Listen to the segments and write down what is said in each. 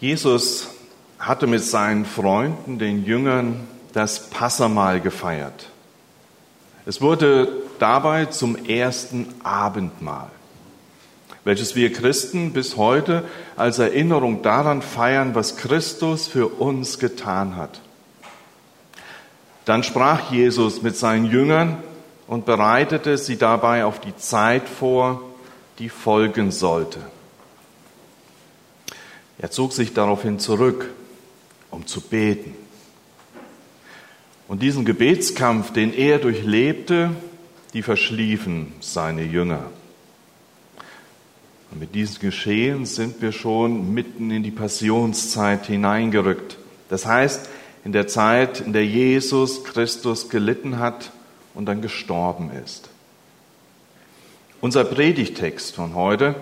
Jesus hatte mit seinen Freunden, den Jüngern, das Passamahl gefeiert. Es wurde dabei zum ersten Abendmahl, welches wir Christen bis heute als Erinnerung daran feiern, was Christus für uns getan hat. Dann sprach Jesus mit seinen Jüngern und bereitete sie dabei auf die Zeit vor, die folgen sollte. Er zog sich daraufhin zurück, um zu beten. Und diesen Gebetskampf, den er durchlebte, die verschliefen seine Jünger. Und mit diesem Geschehen sind wir schon mitten in die Passionszeit hineingerückt. Das heißt, in der Zeit, in der Jesus Christus gelitten hat und dann gestorben ist. Unser Predigtext von heute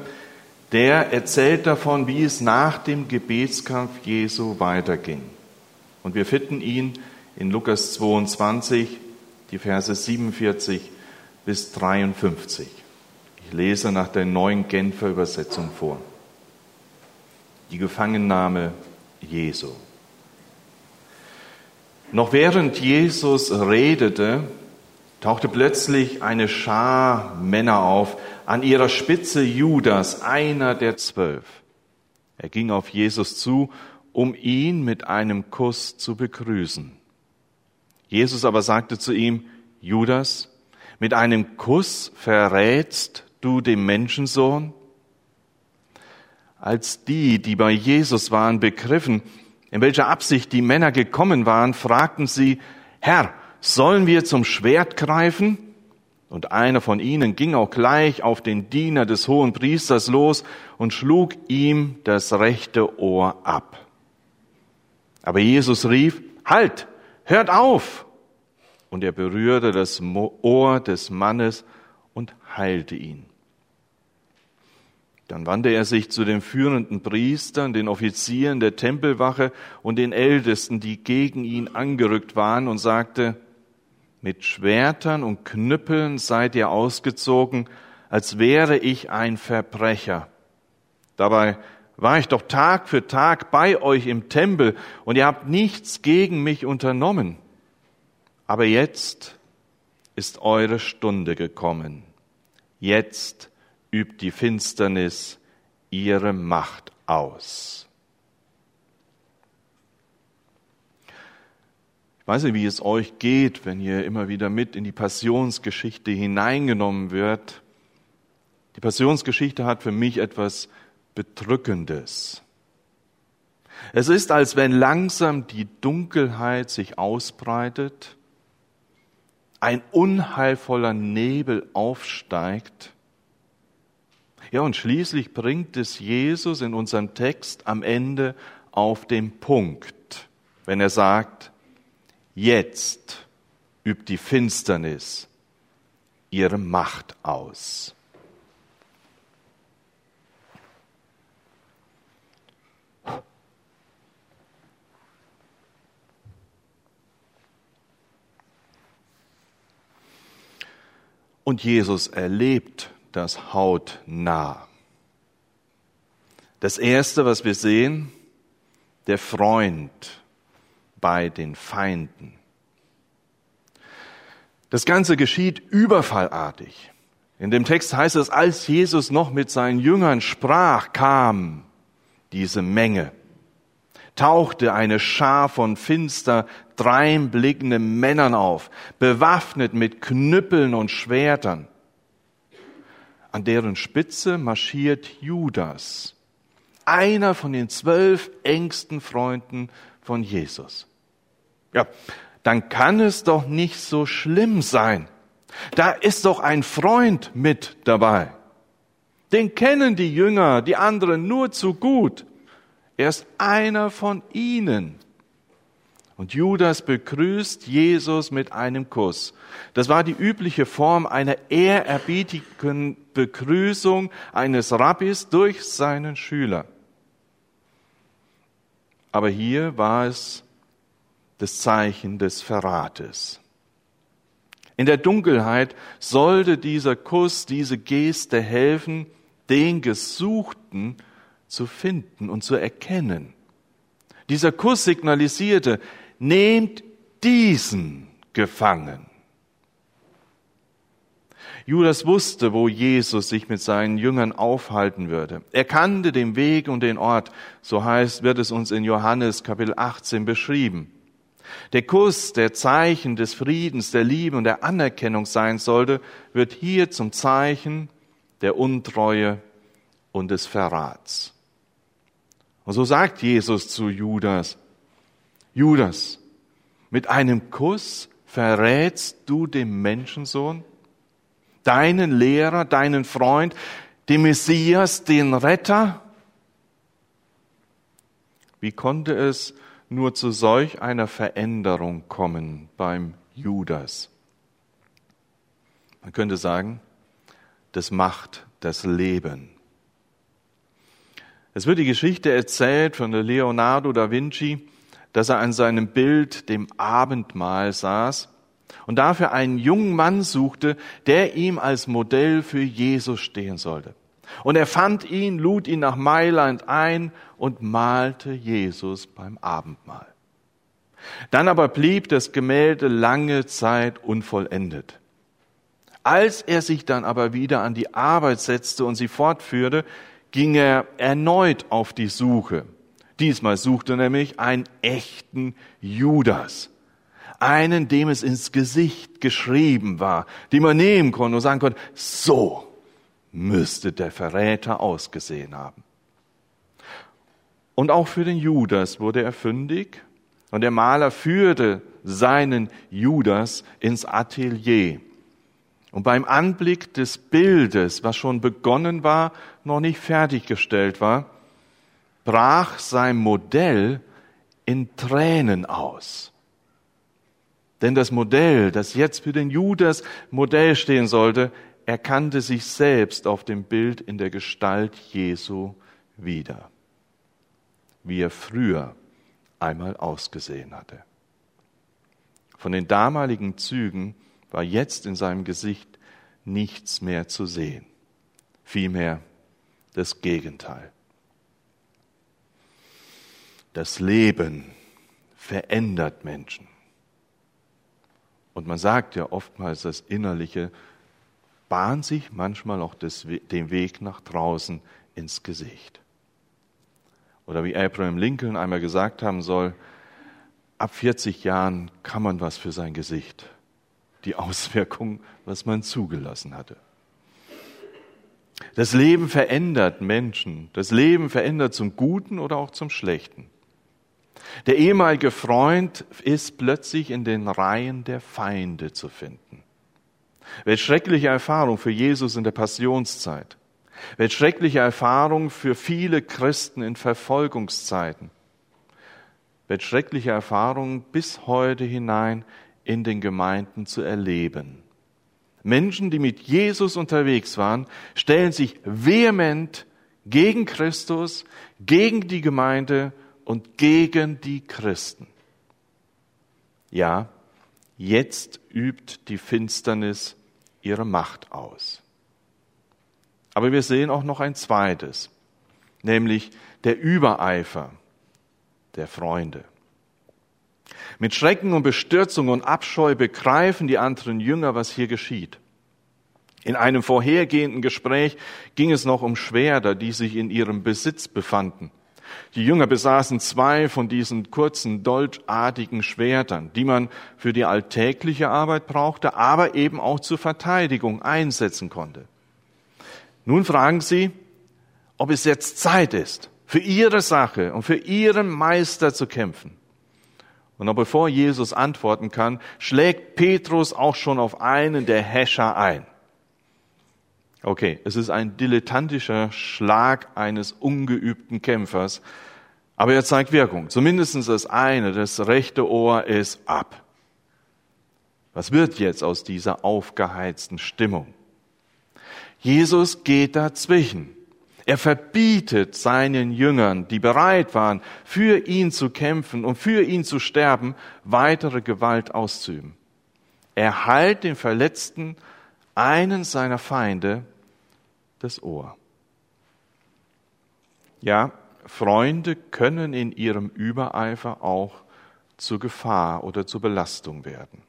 der erzählt davon, wie es nach dem Gebetskampf Jesu weiterging. Und wir finden ihn in Lukas 22, die Verse 47 bis 53. Ich lese nach der neuen Genfer Übersetzung vor. Die Gefangennahme Jesu. Noch während Jesus redete, tauchte plötzlich eine Schar Männer auf, an ihrer Spitze Judas, einer der zwölf. Er ging auf Jesus zu, um ihn mit einem Kuss zu begrüßen. Jesus aber sagte zu ihm, Judas, mit einem Kuss verrätst du den Menschensohn? Als die, die bei Jesus waren, begriffen, in welcher Absicht die Männer gekommen waren, fragten sie, Herr, sollen wir zum Schwert greifen? Und einer von ihnen ging auch gleich auf den Diener des hohen Priesters los und schlug ihm das rechte Ohr ab. Aber Jesus rief, Halt, hört auf! Und er berührte das Ohr des Mannes und heilte ihn. Dann wandte er sich zu den führenden Priestern, den Offizieren der Tempelwache und den Ältesten, die gegen ihn angerückt waren, und sagte, mit Schwertern und Knüppeln seid ihr ausgezogen, als wäre ich ein Verbrecher. Dabei war ich doch Tag für Tag bei euch im Tempel und ihr habt nichts gegen mich unternommen. Aber jetzt ist eure Stunde gekommen. Jetzt übt die Finsternis ihre Macht aus. Weiß nicht, wie es euch geht, wenn ihr immer wieder mit in die Passionsgeschichte hineingenommen wird. Die Passionsgeschichte hat für mich etwas Bedrückendes. Es ist, als wenn langsam die Dunkelheit sich ausbreitet, ein unheilvoller Nebel aufsteigt. Ja, und schließlich bringt es Jesus in unserem Text am Ende auf den Punkt, wenn er sagt, Jetzt übt die Finsternis ihre Macht aus. Und Jesus erlebt das hautnah. Das Erste, was wir sehen, der Freund bei den Feinden. Das Ganze geschieht überfallartig. In dem Text heißt es, als Jesus noch mit seinen Jüngern sprach, kam diese Menge, tauchte eine Schar von finster dreinblickenden Männern auf, bewaffnet mit Knüppeln und Schwertern. An deren Spitze marschiert Judas, einer von den zwölf engsten Freunden von Jesus. Ja, dann kann es doch nicht so schlimm sein. Da ist doch ein Freund mit dabei. Den kennen die Jünger, die anderen nur zu gut. Er ist einer von ihnen. Und Judas begrüßt Jesus mit einem Kuss. Das war die übliche Form einer ehrerbietigen Begrüßung eines Rabbis durch seinen Schüler. Aber hier war es das Zeichen des Verrates. In der Dunkelheit sollte dieser Kuss, diese Geste helfen, den Gesuchten zu finden und zu erkennen. Dieser Kuss signalisierte, nehmt diesen gefangen. Judas wusste, wo Jesus sich mit seinen Jüngern aufhalten würde. Er kannte den Weg und den Ort, so heißt, wird es uns in Johannes Kapitel 18 beschrieben. Der Kuss, der Zeichen des Friedens, der Liebe und der Anerkennung sein sollte, wird hier zum Zeichen der Untreue und des Verrats. Und so sagt Jesus zu Judas, Judas, mit einem Kuss verrätst du den Menschensohn? Deinen Lehrer, deinen Freund, den Messias, den Retter? Wie konnte es nur zu solch einer Veränderung kommen beim Judas? Man könnte sagen, das macht das Leben. Es wird die Geschichte erzählt von Leonardo da Vinci, dass er an seinem Bild dem Abendmahl saß und dafür einen jungen Mann suchte, der ihm als Modell für Jesus stehen sollte. Und er fand ihn, lud ihn nach Mailand ein und malte Jesus beim Abendmahl. Dann aber blieb das Gemälde lange Zeit unvollendet. Als er sich dann aber wieder an die Arbeit setzte und sie fortführte, ging er erneut auf die Suche. Diesmal suchte nämlich einen echten Judas einen, dem es ins Gesicht geschrieben war, die man nehmen konnte und sagen konnte, so müsste der Verräter ausgesehen haben. Und auch für den Judas wurde er fündig und der Maler führte seinen Judas ins Atelier. Und beim Anblick des Bildes, was schon begonnen war, noch nicht fertiggestellt war, brach sein Modell in Tränen aus. Denn das Modell, das jetzt für den Judas Modell stehen sollte, erkannte sich selbst auf dem Bild in der Gestalt Jesu wieder, wie er früher einmal ausgesehen hatte. Von den damaligen Zügen war jetzt in seinem Gesicht nichts mehr zu sehen, vielmehr das Gegenteil. Das Leben verändert Menschen. Und man sagt ja oftmals, das Innerliche bahnt sich manchmal auch des, den Weg nach draußen ins Gesicht. Oder wie Abraham Lincoln einmal gesagt haben soll, ab 40 Jahren kann man was für sein Gesicht. Die Auswirkung, was man zugelassen hatte. Das Leben verändert Menschen. Das Leben verändert zum Guten oder auch zum Schlechten. Der ehemalige Freund ist plötzlich in den Reihen der Feinde zu finden. Welch schreckliche Erfahrung für Jesus in der Passionszeit. Welch schreckliche Erfahrung für viele Christen in Verfolgungszeiten. Welch schreckliche Erfahrung bis heute hinein in den Gemeinden zu erleben. Menschen, die mit Jesus unterwegs waren, stellen sich vehement gegen Christus, gegen die Gemeinde und gegen die Christen. Ja, jetzt übt die Finsternis ihre Macht aus. Aber wir sehen auch noch ein zweites, nämlich der Übereifer der Freunde. Mit Schrecken und Bestürzung und Abscheu begreifen die anderen Jünger, was hier geschieht. In einem vorhergehenden Gespräch ging es noch um Schwerter, die sich in ihrem Besitz befanden. Die Jünger besaßen zwei von diesen kurzen, dolchartigen Schwertern, die man für die alltägliche Arbeit brauchte, aber eben auch zur Verteidigung einsetzen konnte. Nun fragen sie, ob es jetzt Zeit ist, für ihre Sache und für ihren Meister zu kämpfen. Und noch bevor Jesus antworten kann, schlägt Petrus auch schon auf einen der Häscher ein. Okay, es ist ein dilettantischer Schlag eines ungeübten Kämpfers, aber er zeigt Wirkung. Zumindest das eine, das rechte Ohr ist ab. Was wird jetzt aus dieser aufgeheizten Stimmung? Jesus geht dazwischen. Er verbietet seinen Jüngern, die bereit waren, für ihn zu kämpfen und für ihn zu sterben, weitere Gewalt auszuüben. Er heilt den Verletzten einen seiner Feinde das Ohr. Ja, Freunde können in ihrem Übereifer auch zur Gefahr oder zur Belastung werden.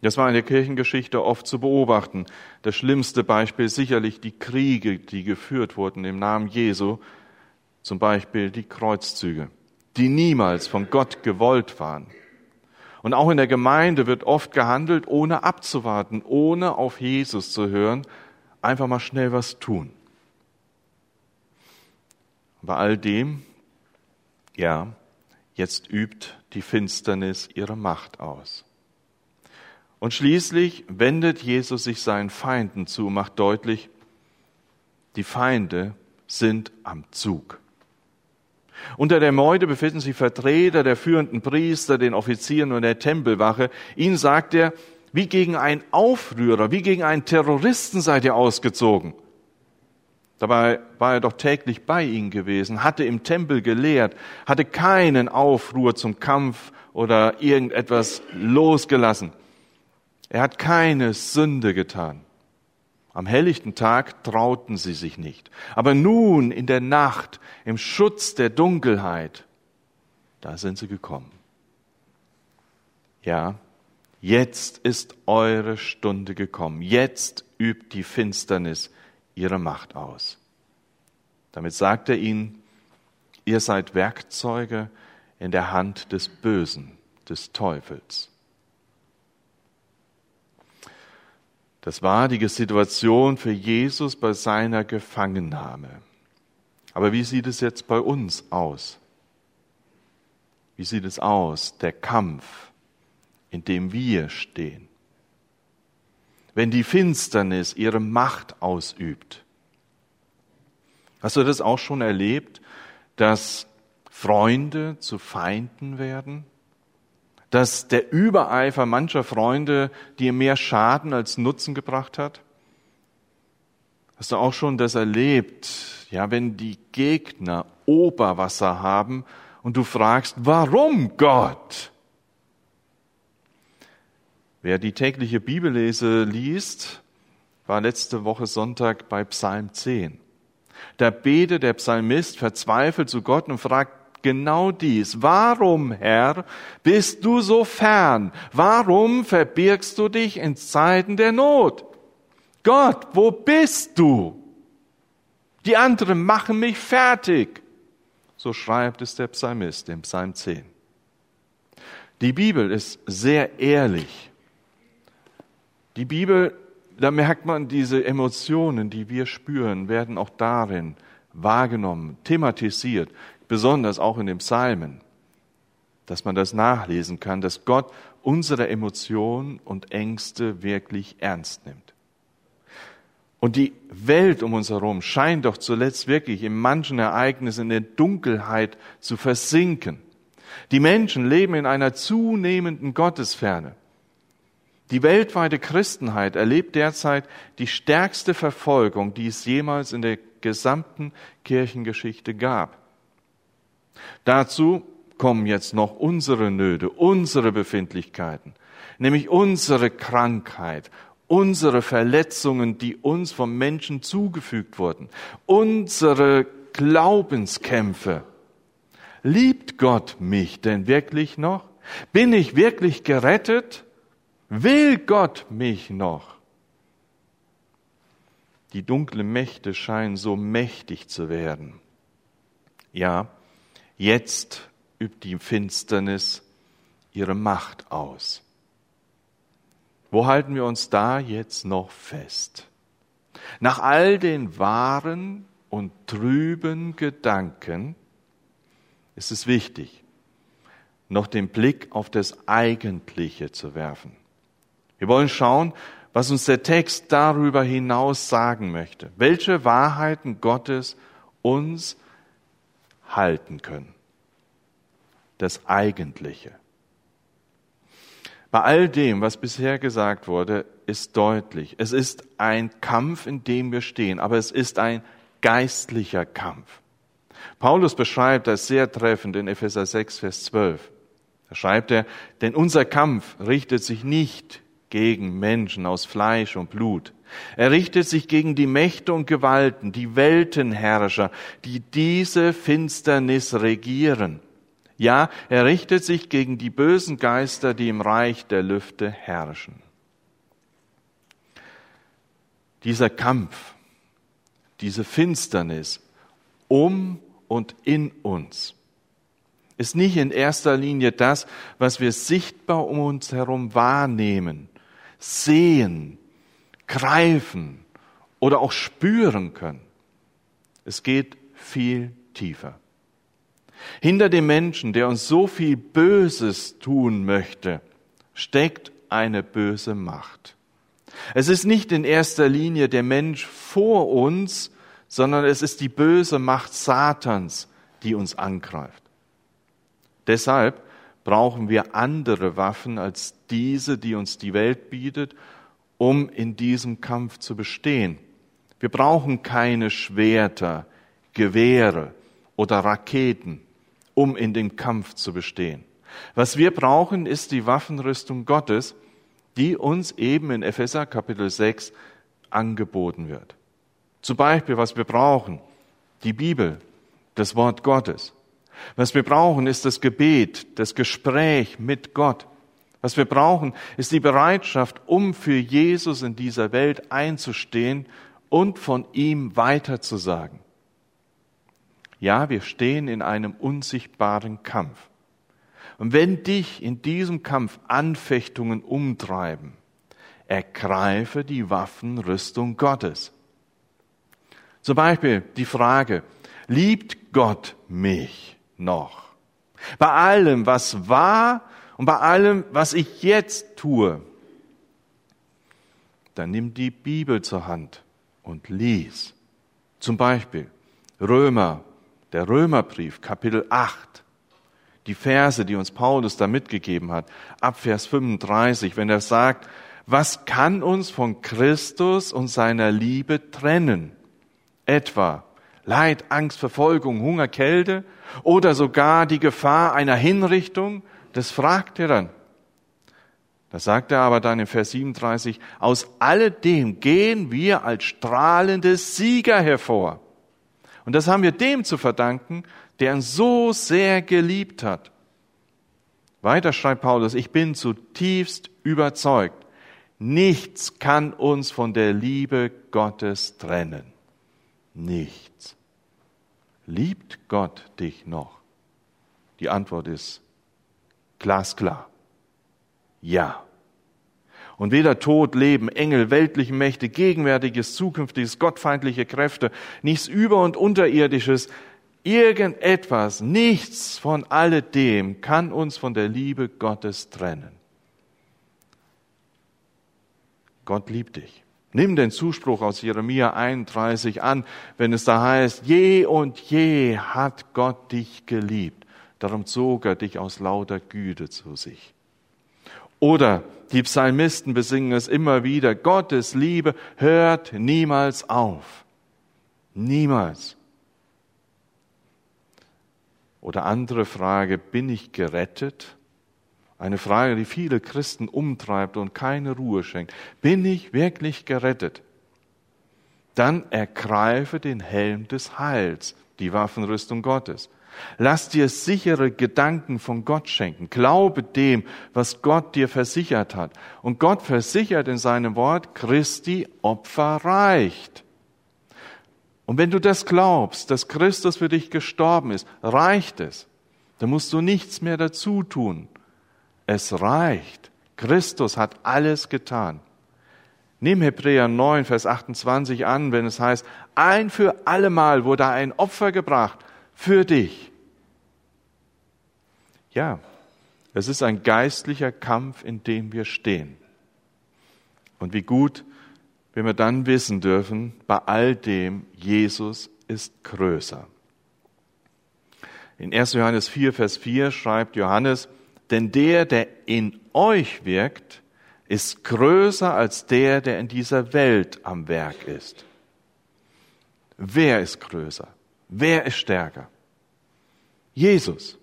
Das war in der Kirchengeschichte oft zu beobachten. Das schlimmste Beispiel sicherlich die Kriege, die geführt wurden im Namen Jesu, zum Beispiel die Kreuzzüge, die niemals von Gott gewollt waren. Und auch in der Gemeinde wird oft gehandelt, ohne abzuwarten, ohne auf Jesus zu hören, einfach mal schnell was tun. Bei all dem, ja, jetzt übt die Finsternis ihre Macht aus. Und schließlich wendet Jesus sich seinen Feinden zu, macht deutlich, die Feinde sind am Zug. Unter der Meute befinden sich Vertreter der führenden Priester, den Offizieren und der Tempelwache. Ihnen sagt er, wie gegen einen Aufrührer, wie gegen einen Terroristen seid ihr ausgezogen. Dabei war er doch täglich bei ihnen gewesen, hatte im Tempel gelehrt, hatte keinen Aufruhr zum Kampf oder irgendetwas losgelassen. Er hat keine Sünde getan. Am helllichten Tag trauten sie sich nicht. Aber nun in der Nacht, im Schutz der Dunkelheit, da sind sie gekommen. Ja, jetzt ist eure Stunde gekommen. Jetzt übt die Finsternis ihre Macht aus. Damit sagt er ihnen, ihr seid Werkzeuge in der Hand des Bösen, des Teufels. Das war die Situation für Jesus bei seiner Gefangennahme. Aber wie sieht es jetzt bei uns aus? Wie sieht es aus, der Kampf, in dem wir stehen? Wenn die Finsternis ihre Macht ausübt. Hast du das auch schon erlebt, dass Freunde zu Feinden werden? Dass der Übereifer mancher Freunde dir mehr Schaden als Nutzen gebracht hat? Hast du auch schon das erlebt, ja, wenn die Gegner Oberwasser haben und du fragst, warum Gott? Wer die tägliche Bibellese liest, war letzte Woche Sonntag bei Psalm 10. Da betet der Psalmist verzweifelt zu Gott und fragt, genau dies. Warum, Herr, bist du so fern? Warum verbirgst du dich in Zeiten der Not? Gott, wo bist du? Die anderen machen mich fertig. So schreibt es der Psalmist im Psalm 10. Die Bibel ist sehr ehrlich. Die Bibel, da merkt man, diese Emotionen, die wir spüren, werden auch darin wahrgenommen, thematisiert besonders auch in den Psalmen, dass man das nachlesen kann, dass Gott unsere Emotionen und Ängste wirklich ernst nimmt. Und die Welt um uns herum scheint doch zuletzt wirklich in manchen Ereignissen in der Dunkelheit zu versinken. Die Menschen leben in einer zunehmenden Gottesferne. Die weltweite Christenheit erlebt derzeit die stärkste Verfolgung, die es jemals in der gesamten Kirchengeschichte gab. Dazu kommen jetzt noch unsere Nöte, unsere Befindlichkeiten, nämlich unsere Krankheit, unsere Verletzungen, die uns vom Menschen zugefügt wurden, unsere Glaubenskämpfe. Liebt Gott mich denn wirklich noch? Bin ich wirklich gerettet? Will Gott mich noch? Die dunklen Mächte scheinen so mächtig zu werden. Ja, Jetzt übt die Finsternis ihre Macht aus. Wo halten wir uns da jetzt noch fest? Nach all den wahren und trüben Gedanken ist es wichtig, noch den Blick auf das Eigentliche zu werfen. Wir wollen schauen, was uns der Text darüber hinaus sagen möchte, welche Wahrheiten Gottes uns halten können. Das Eigentliche. Bei all dem, was bisher gesagt wurde, ist deutlich, es ist ein Kampf, in dem wir stehen, aber es ist ein geistlicher Kampf. Paulus beschreibt das sehr treffend in Epheser 6, Vers 12. Da schreibt er, denn unser Kampf richtet sich nicht gegen Menschen aus Fleisch und Blut. Er richtet sich gegen die Mächte und Gewalten, die Weltenherrscher, die diese Finsternis regieren. Ja, er richtet sich gegen die bösen Geister, die im Reich der Lüfte herrschen. Dieser Kampf, diese Finsternis um und in uns ist nicht in erster Linie das, was wir sichtbar um uns herum wahrnehmen, sehen, greifen oder auch spüren können. Es geht viel tiefer. Hinter dem Menschen, der uns so viel Böses tun möchte, steckt eine böse Macht. Es ist nicht in erster Linie der Mensch vor uns, sondern es ist die böse Macht Satans, die uns angreift. Deshalb brauchen wir andere Waffen als diese, die uns die Welt bietet, um in diesem Kampf zu bestehen. Wir brauchen keine Schwerter, Gewehre oder Raketen, um in dem Kampf zu bestehen. Was wir brauchen, ist die Waffenrüstung Gottes, die uns eben in Epheser Kapitel 6 angeboten wird. Zum Beispiel, was wir brauchen, die Bibel, das Wort Gottes. Was wir brauchen, ist das Gebet, das Gespräch mit Gott. Was wir brauchen, ist die Bereitschaft, um für Jesus in dieser Welt einzustehen und von ihm weiterzusagen. Ja, wir stehen in einem unsichtbaren Kampf. Und wenn dich in diesem Kampf Anfechtungen umtreiben, ergreife die Waffenrüstung Gottes. Zum Beispiel die Frage, liebt Gott mich noch? Bei allem, was war und bei allem, was ich jetzt tue, dann nimm die Bibel zur Hand und lies. Zum Beispiel Römer, der Römerbrief, Kapitel 8, die Verse, die uns Paulus da mitgegeben hat, ab Vers 35, wenn er sagt, was kann uns von Christus und seiner Liebe trennen? Etwa Leid, Angst, Verfolgung, Hunger, Kälte oder sogar die Gefahr einer Hinrichtung? Das fragt er dann. Da sagt er aber dann in Vers 37, aus alledem gehen wir als strahlende Sieger hervor. Und das haben wir dem zu verdanken, der uns so sehr geliebt hat. Weiter schreibt Paulus, ich bin zutiefst überzeugt, nichts kann uns von der Liebe Gottes trennen. Nichts. Liebt Gott dich noch? Die Antwort ist glasklar. Ja. Und weder Tod, Leben, Engel, weltliche Mächte, gegenwärtiges, zukünftiges, gottfeindliche Kräfte, nichts über- und unterirdisches, irgendetwas, nichts von alledem kann uns von der Liebe Gottes trennen. Gott liebt dich. Nimm den Zuspruch aus Jeremia 31 an, wenn es da heißt, je und je hat Gott dich geliebt. Darum zog er dich aus lauter Güte zu sich. Oder die Psalmisten besingen es immer wieder, Gottes Liebe hört niemals auf. Niemals. Oder andere Frage, bin ich gerettet? Eine Frage, die viele Christen umtreibt und keine Ruhe schenkt. Bin ich wirklich gerettet? Dann ergreife den Helm des Heils, die Waffenrüstung Gottes. Lass dir sichere Gedanken von Gott schenken. Glaube dem, was Gott dir versichert hat. Und Gott versichert in seinem Wort, Christi Opfer reicht. Und wenn du das glaubst, dass Christus für dich gestorben ist, reicht es. Dann musst du nichts mehr dazu tun. Es reicht. Christus hat alles getan. Nimm Hebräer 9, Vers 28 an, wenn es heißt, ein für allemal wurde ein Opfer gebracht für dich. Ja, es ist ein geistlicher Kampf, in dem wir stehen. Und wie gut, wenn wir dann wissen dürfen, bei all dem, Jesus ist größer. In 1. Johannes 4, Vers 4 schreibt Johannes, denn der, der in euch wirkt, ist größer als der, der in dieser Welt am Werk ist. Wer ist größer? Wer ist stärker? Jesus.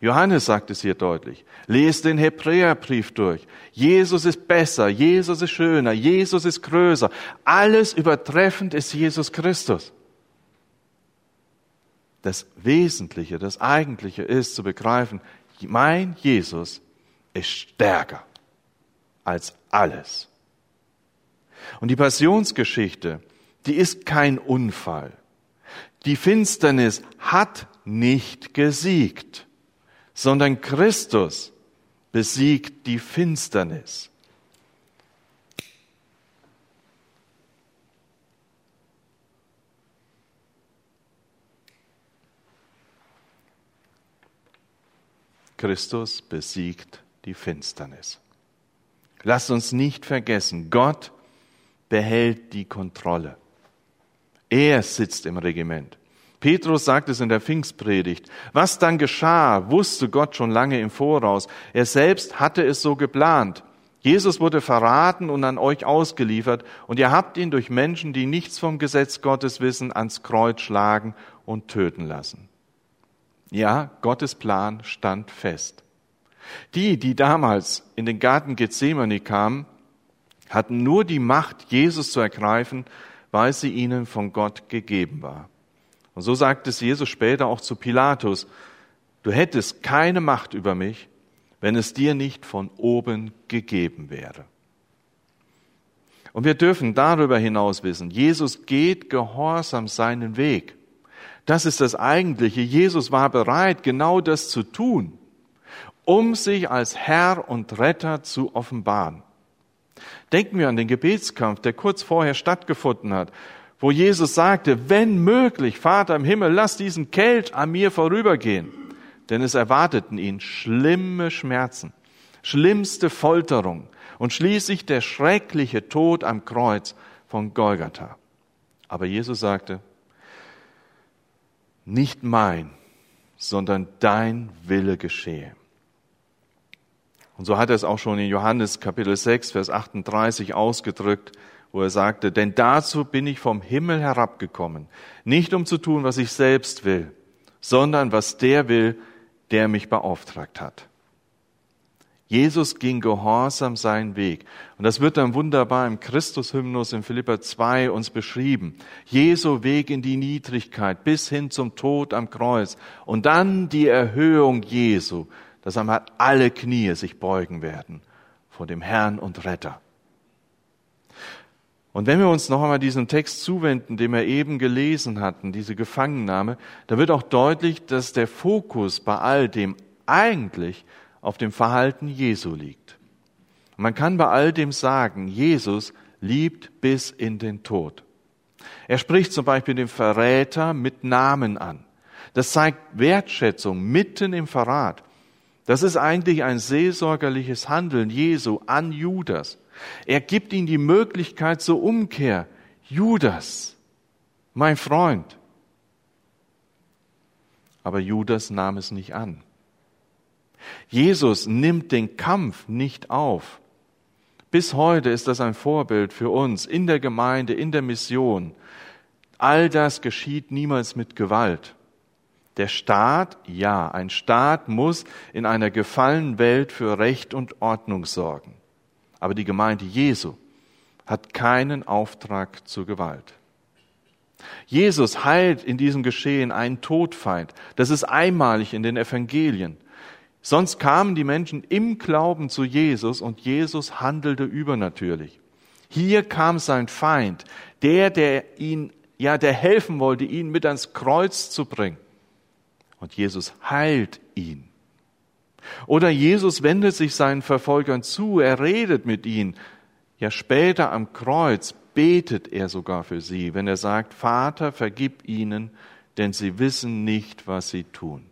Johannes sagt es hier deutlich. Lest den Hebräerbrief durch. Jesus ist besser, Jesus ist schöner, Jesus ist größer. Alles übertreffend ist Jesus Christus. Das Wesentliche, das Eigentliche ist zu begreifen, mein Jesus ist stärker als alles. Und die Passionsgeschichte, die ist kein Unfall. Die Finsternis hat nicht gesiegt, sondern Christus besiegt die Finsternis. Christus besiegt die Finsternis. Lasst uns nicht vergessen, Gott behält die Kontrolle. Er sitzt im Regiment. Petrus sagt es in der Pfingstpredigt. Was dann geschah, wusste Gott schon lange im Voraus. Er selbst hatte es so geplant. Jesus wurde verraten und an euch ausgeliefert, und ihr habt ihn durch Menschen, die nichts vom Gesetz Gottes wissen, ans Kreuz schlagen und töten lassen. Ja, Gottes Plan stand fest. Die, die damals in den Garten Gethsemane kamen, hatten nur die Macht, Jesus zu ergreifen, weil sie ihnen von Gott gegeben war. Und so sagt es Jesus später auch zu Pilatus, du hättest keine Macht über mich, wenn es dir nicht von oben gegeben wäre. Und wir dürfen darüber hinaus wissen, Jesus geht gehorsam seinen Weg. Das ist das Eigentliche. Jesus war bereit, genau das zu tun, um sich als Herr und Retter zu offenbaren. Denken wir an den Gebetskampf, der kurz vorher stattgefunden hat, wo Jesus sagte, wenn möglich, Vater im Himmel, lass diesen Kelch an mir vorübergehen. Denn es erwarteten ihn schlimme Schmerzen, schlimmste Folterung und schließlich der schreckliche Tod am Kreuz von Golgatha. Aber Jesus sagte, nicht mein, sondern dein Wille geschehe. Und so hat er es auch schon in Johannes Kapitel 6, Vers 38 ausgedrückt, wo er sagte, denn dazu bin ich vom Himmel herabgekommen, nicht um zu tun, was ich selbst will, sondern was der will, der mich beauftragt hat. Jesus ging gehorsam seinen Weg. Und das wird dann wunderbar im Christushymnus in Philippa 2 uns beschrieben. Jesu Weg in die Niedrigkeit bis hin zum Tod am Kreuz. Und dann die Erhöhung Jesu, dass einmal alle Knie sich beugen werden vor dem Herrn und Retter. Und wenn wir uns noch einmal diesem Text zuwenden, den wir eben gelesen hatten, diese Gefangennahme, da wird auch deutlich, dass der Fokus bei all dem eigentlich auf dem Verhalten Jesu liegt. Man kann bei all dem sagen, Jesus liebt bis in den Tod. Er spricht zum Beispiel den Verräter mit Namen an. Das zeigt Wertschätzung mitten im Verrat. Das ist eigentlich ein seelsorgerliches Handeln Jesu an Judas. Er gibt ihm die Möglichkeit zur Umkehr. Judas, mein Freund. Aber Judas nahm es nicht an. Jesus nimmt den Kampf nicht auf. Bis heute ist das ein Vorbild für uns in der Gemeinde, in der Mission. All das geschieht niemals mit Gewalt. Der Staat, ja, ein Staat muss in einer gefallenen Welt für Recht und Ordnung sorgen. Aber die Gemeinde Jesu hat keinen Auftrag zur Gewalt. Jesus heilt in diesem Geschehen einen Todfeind. Das ist einmalig in den Evangelien. Sonst kamen die Menschen im Glauben zu Jesus und Jesus handelte übernatürlich. Hier kam sein Feind, der, der ihn, ja, der helfen wollte, ihn mit ans Kreuz zu bringen. Und Jesus heilt ihn. Oder Jesus wendet sich seinen Verfolgern zu, er redet mit ihnen. Ja, später am Kreuz betet er sogar für sie, wenn er sagt, Vater, vergib ihnen, denn sie wissen nicht, was sie tun.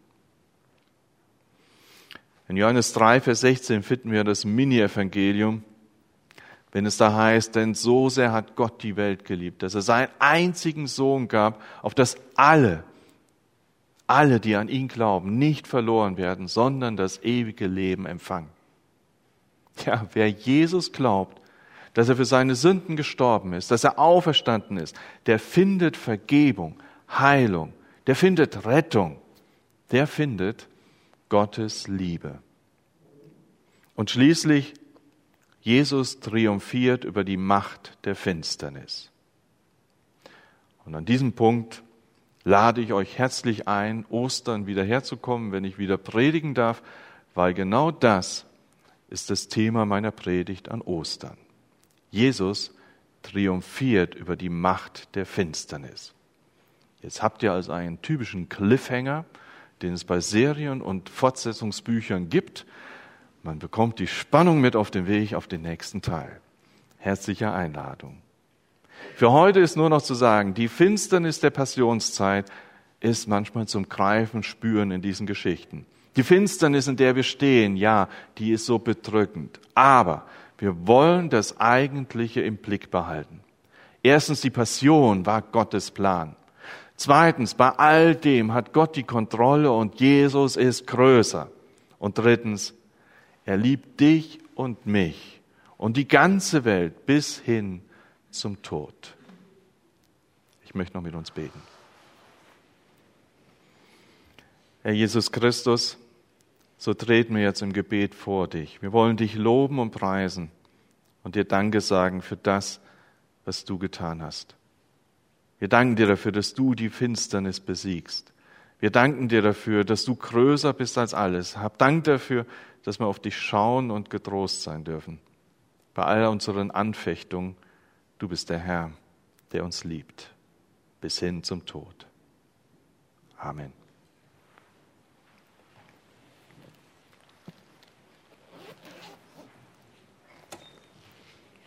In Johannes 3, Vers 16 finden wir das Mini-Evangelium, wenn es da heißt, denn so sehr hat Gott die Welt geliebt, dass er seinen einzigen Sohn gab, auf das alle, alle, die an ihn glauben, nicht verloren werden, sondern das ewige Leben empfangen. Ja, wer Jesus glaubt, dass er für seine Sünden gestorben ist, dass er auferstanden ist, der findet Vergebung, Heilung, der findet Rettung, der findet Gottes Liebe. Und schließlich, Jesus triumphiert über die Macht der Finsternis. Und an diesem Punkt lade ich euch herzlich ein, Ostern wieder herzukommen, wenn ich wieder predigen darf, weil genau das ist das Thema meiner Predigt an Ostern. Jesus triumphiert über die Macht der Finsternis. Jetzt habt ihr also einen typischen Cliffhanger, den es bei Serien und Fortsetzungsbüchern gibt. Man bekommt die Spannung mit auf den Weg auf den nächsten Teil. Herzliche Einladung. Für heute ist nur noch zu sagen, die Finsternis der Passionszeit ist manchmal zum Greifen, Spüren in diesen Geschichten. Die Finsternis, in der wir stehen, ja, die ist so bedrückend. Aber wir wollen das Eigentliche im Blick behalten. Erstens, die Passion war Gottes Plan. Zweitens, bei all dem hat Gott die Kontrolle und Jesus ist größer. Und drittens, er liebt dich und mich und die ganze Welt bis hin zum Tod. Ich möchte noch mit uns beten. Herr Jesus Christus, so treten wir jetzt im Gebet vor dich. Wir wollen dich loben und preisen und dir Danke sagen für das, was du getan hast. Wir danken dir dafür, dass du die Finsternis besiegst. Wir danken dir dafür, dass du größer bist als alles. Hab Dank dafür, dass wir auf dich schauen und getrost sein dürfen. Bei all unseren Anfechtungen, du bist der Herr, der uns liebt, bis hin zum Tod. Amen.